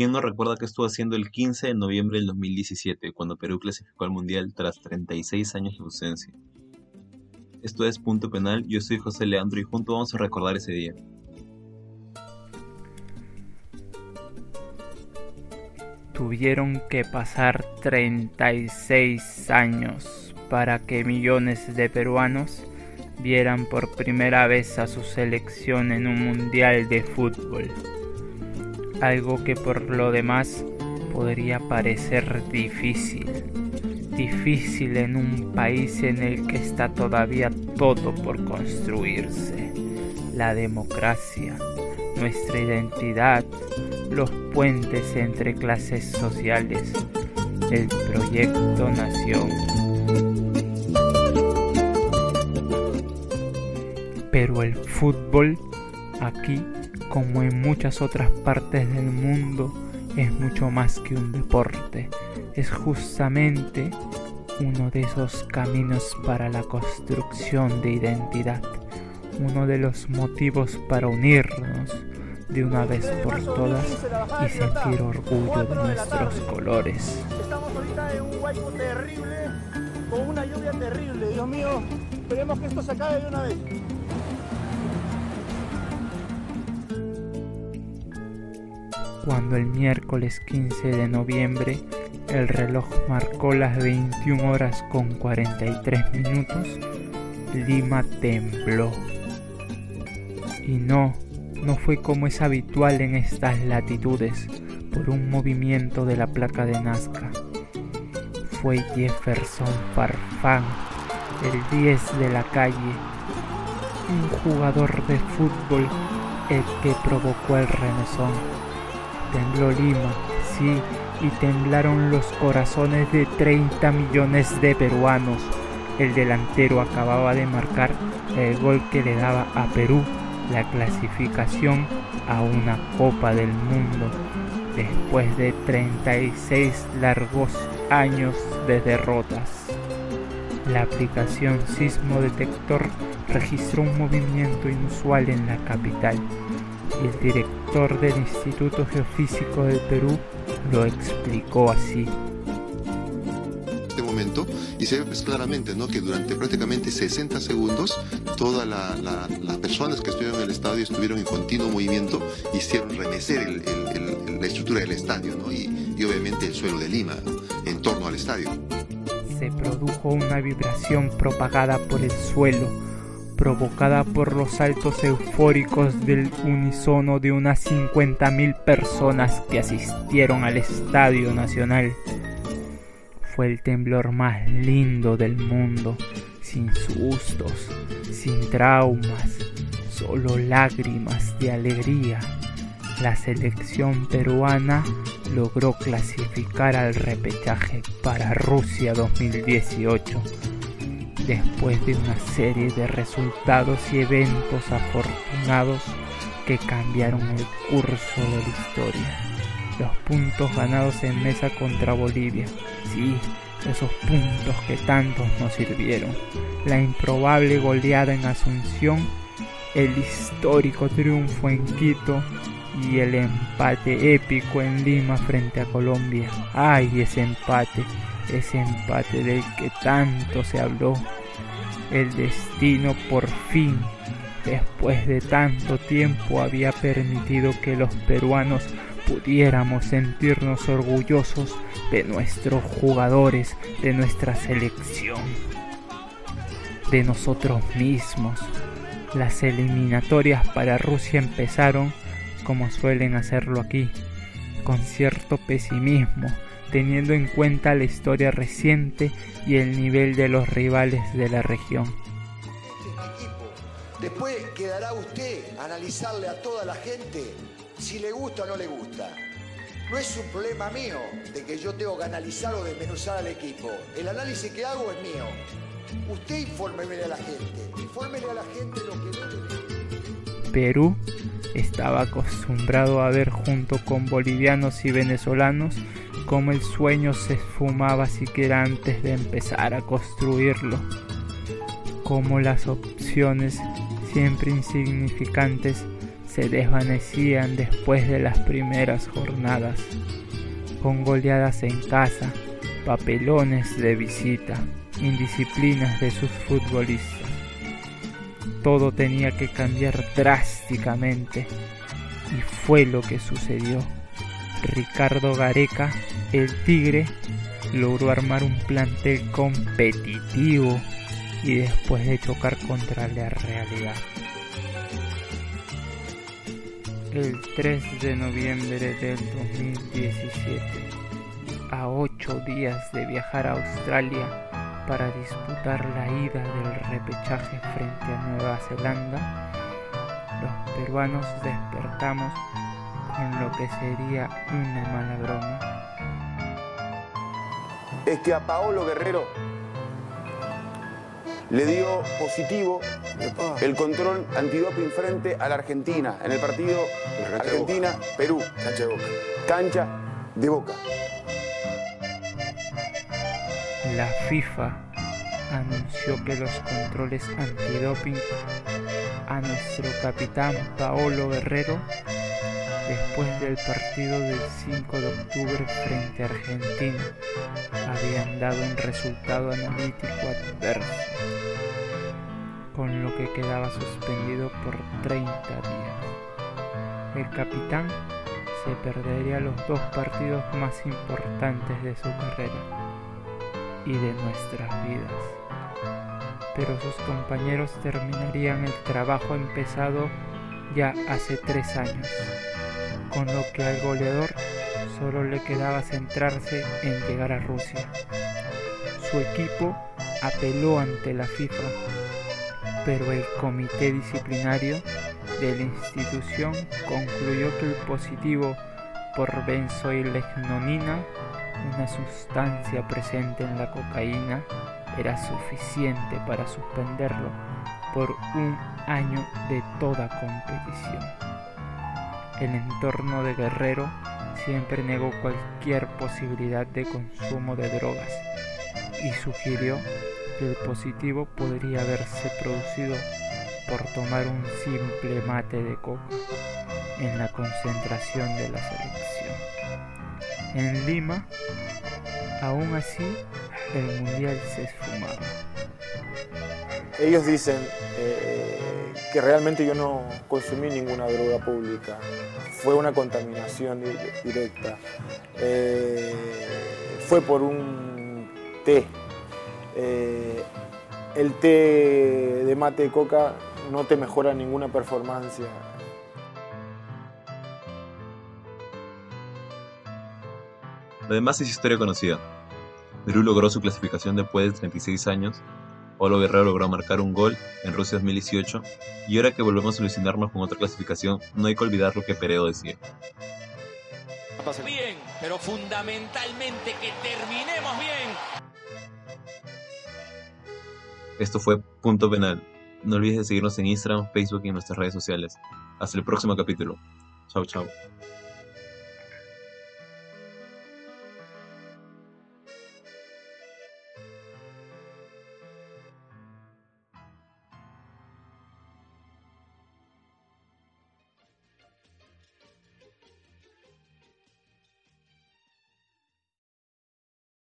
¿Quién no recuerda que estuvo haciendo el 15 de noviembre del 2017, cuando Perú clasificó al Mundial tras 36 años de ausencia? Esto es Punto Penal, yo soy José Leandro y juntos vamos a recordar ese día. Tuvieron que pasar 36 años para que millones de peruanos vieran por primera vez a su selección en un mundial de fútbol. Algo que por lo demás podría parecer difícil. Difícil en un país en el que está todavía todo por construirse. La democracia, nuestra identidad, los puentes entre clases sociales, el proyecto nación. Pero el fútbol aquí, como en muchas otras partes del mundo, es mucho más que un deporte. Es justamente uno de esos caminos para la construcción de identidad, uno de los motivos para unirnos de una vez por todas y sentir orgullo de nuestros colores. Estamos ahorita en un hueco terrible, con una lluvia terrible. Dios mío, esperemos que esto se acabe de una vez. Cuando el miércoles 15 de noviembre el reloj marcó las 21 horas con 43 minutos, Lima tembló. Y no, no fue como es habitual en estas latitudes, por un movimiento de la placa de Nazca. Fue Jefferson Farfán, el 10 de la calle, un jugador de fútbol el que provocó el remesón. Tembló Lima, sí, y temblaron los corazones de 30 millones de peruanos. El delantero acababa de marcar el gol que le daba a Perú la clasificación a una Copa del Mundo después de 36 largos años de derrotas. La aplicación Sismo Detector registró un movimiento inusual en la capital y el director del Instituto Geofísico del Perú lo explicó así este momento y se ve pues, claramente ¿no? que durante prácticamente 60 segundos todas las personas que estuvieron en el estadio estuvieron en continuo movimiento y hicieron remecer la estructura del estadio ¿no? y, obviamente el suelo de Lima en torno al estadio. Se produjo una vibración propagada por el suelo provocada por los saltos eufóricos del unisono de unas 50.000 personas que asistieron al Estadio Nacional. Fue el temblor más lindo del mundo, sin sustos, sin traumas, solo lágrimas de alegría. La selección peruana logró clasificar al repechaje para Rusia 2018 después de una serie de resultados y eventos afortunados que cambiaron el curso de la historia. Los puntos ganados en mesa contra Bolivia, sí, esos puntos que tantos nos sirvieron. La improbable goleada en Asunción, el histórico triunfo en Quito y el empate épico en Lima frente a Colombia. ¡Ay, ese empate! Ese empate del que tanto se habló el destino por fin, después de tanto tiempo, había permitido que los peruanos pudiéramos sentirnos orgullosos de nuestros jugadores, de nuestra selección, de nosotros mismos. Las eliminatorias para Rusia empezaron, como suelen hacerlo aquí, con cierto pesimismo, teniendo en cuenta la historia reciente y el nivel de los rivales de la región. Después quedará usted analizarle a toda la gente si le gusta o no le gusta. No es un problema mío de que yo tengo que analizar o desmenuzar al equipo. El análisis que hago es mío. Usted infórmeme a la gente. Infórmele a la gente lo que debe. Perú estaba acostumbrado a ver junto con bolivianos y venezolanos cómo el sueño se esfumaba siquiera antes de empezar a construirlo, cómo las opciones siempre insignificantes se desvanecían después de las primeras jornadas, con goleadas en casa, papelones de visita, indisciplinas de sus futbolistas. Todo tenía que cambiar drásticamente y fue lo que sucedió. Ricardo Gareca, el Tigre, logró armar un plantel competitivo y después de chocar contra la realidad. El 3 de noviembre del 2017, a ocho días de viajar a Australia para disputar la ida del repechaje frente a Nueva Zelanda, los peruanos despertamos con lo que sería una mala broma. Es que a Paolo Guerrero le dio positivo el control antidoping frente a la Argentina en el partido Argentina-Perú. Cancha de boca. Cancha de boca. La FIFA anunció que los controles antidoping a nuestro capitán Paolo Guerrero después del partido del 5 de octubre frente a Argentina habían dado un resultado analítico adverso, con lo que quedaba suspendido por 30 días. El capitán se perdería los dos partidos más importantes de su carrera y de nuestras vidas. Pero sus compañeros terminarían el trabajo empezado ya hace tres años con lo que al goleador solo le quedaba centrarse en llegar a Rusia. Su equipo apeló ante la FIFA, pero el comité disciplinario de la institución concluyó que el positivo por benzoilecnonina, una sustancia presente en la cocaína, era suficiente para suspenderlo por un año de toda competición. El entorno de Guerrero siempre negó cualquier posibilidad de consumo de drogas y sugirió que el positivo podría haberse producido por tomar un simple mate de coca en la concentración de la selección. En Lima, aún así, el mundial se esfumaba. Ellos dicen eh, que realmente yo no consumí ninguna droga pública, fue una contaminación directa. Eh, fue por un té. Eh, el té de mate de coca no te mejora ninguna performance. Además es historia conocida. Perú logró su clasificación después de 36 años Pablo Guerrero logró marcar un gol en Rusia 2018 y ahora que volvemos a ilusionarnos con otra clasificación, no hay que olvidar lo que Peredo decía. Bien, pero fundamentalmente que terminemos bien. Esto fue Punto Penal. No olvides de seguirnos en Instagram, Facebook y en nuestras redes sociales. Hasta el próximo capítulo. Chao, chao.